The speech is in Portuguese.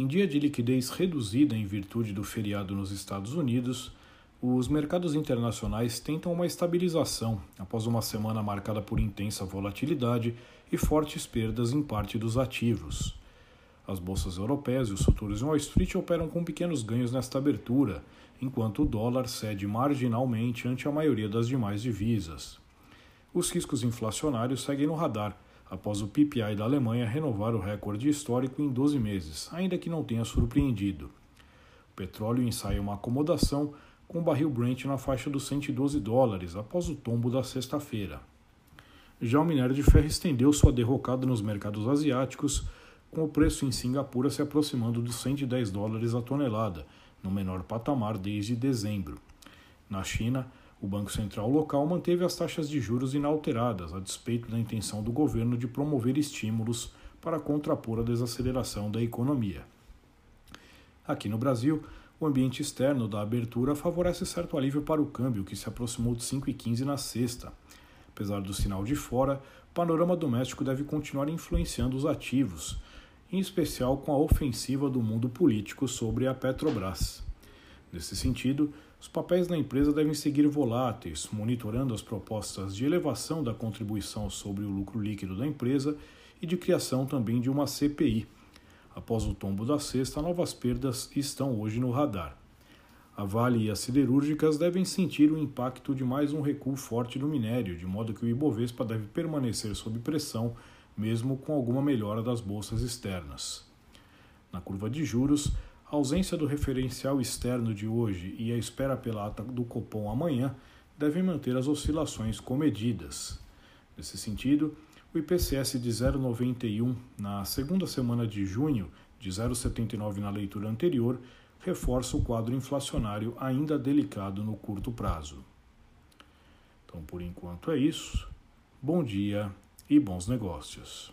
Em dia de liquidez reduzida em virtude do feriado nos Estados Unidos, os mercados internacionais tentam uma estabilização após uma semana marcada por intensa volatilidade e fortes perdas em parte dos ativos. As bolsas europeias e os futuros em Wall Street operam com pequenos ganhos nesta abertura, enquanto o dólar cede marginalmente ante a maioria das demais divisas. Os riscos inflacionários seguem no radar após o PPI da Alemanha renovar o recorde histórico em 12 meses, ainda que não tenha surpreendido. O petróleo ensaia uma acomodação com o barril Brent na faixa dos 112 dólares após o tombo da sexta-feira. Já o minério de ferro estendeu sua derrocada nos mercados asiáticos, com o preço em Singapura se aproximando dos 110 dólares a tonelada, no menor patamar desde dezembro. Na China, o Banco Central local manteve as taxas de juros inalteradas, a despeito da intenção do governo de promover estímulos para contrapor a desaceleração da economia. Aqui no Brasil, o ambiente externo da abertura favorece certo alívio para o câmbio, que se aproximou de 5,15 na sexta. Apesar do sinal de fora, o panorama doméstico deve continuar influenciando os ativos, em especial com a ofensiva do mundo político sobre a Petrobras. Nesse sentido, os papéis da empresa devem seguir voláteis, monitorando as propostas de elevação da contribuição sobre o lucro líquido da empresa e de criação também de uma CPI. Após o tombo da sexta, novas perdas estão hoje no radar. A Vale e as siderúrgicas devem sentir o impacto de mais um recuo forte do minério, de modo que o Ibovespa deve permanecer sob pressão, mesmo com alguma melhora das bolsas externas. Na curva de juros, a ausência do referencial externo de hoje e a espera pela ata do Copom amanhã devem manter as oscilações comedidas. Nesse sentido, o IPCS de 0,91 na segunda semana de junho, de 0,79 na leitura anterior, reforça o quadro inflacionário ainda delicado no curto prazo. Então, por enquanto é isso. Bom dia e bons negócios.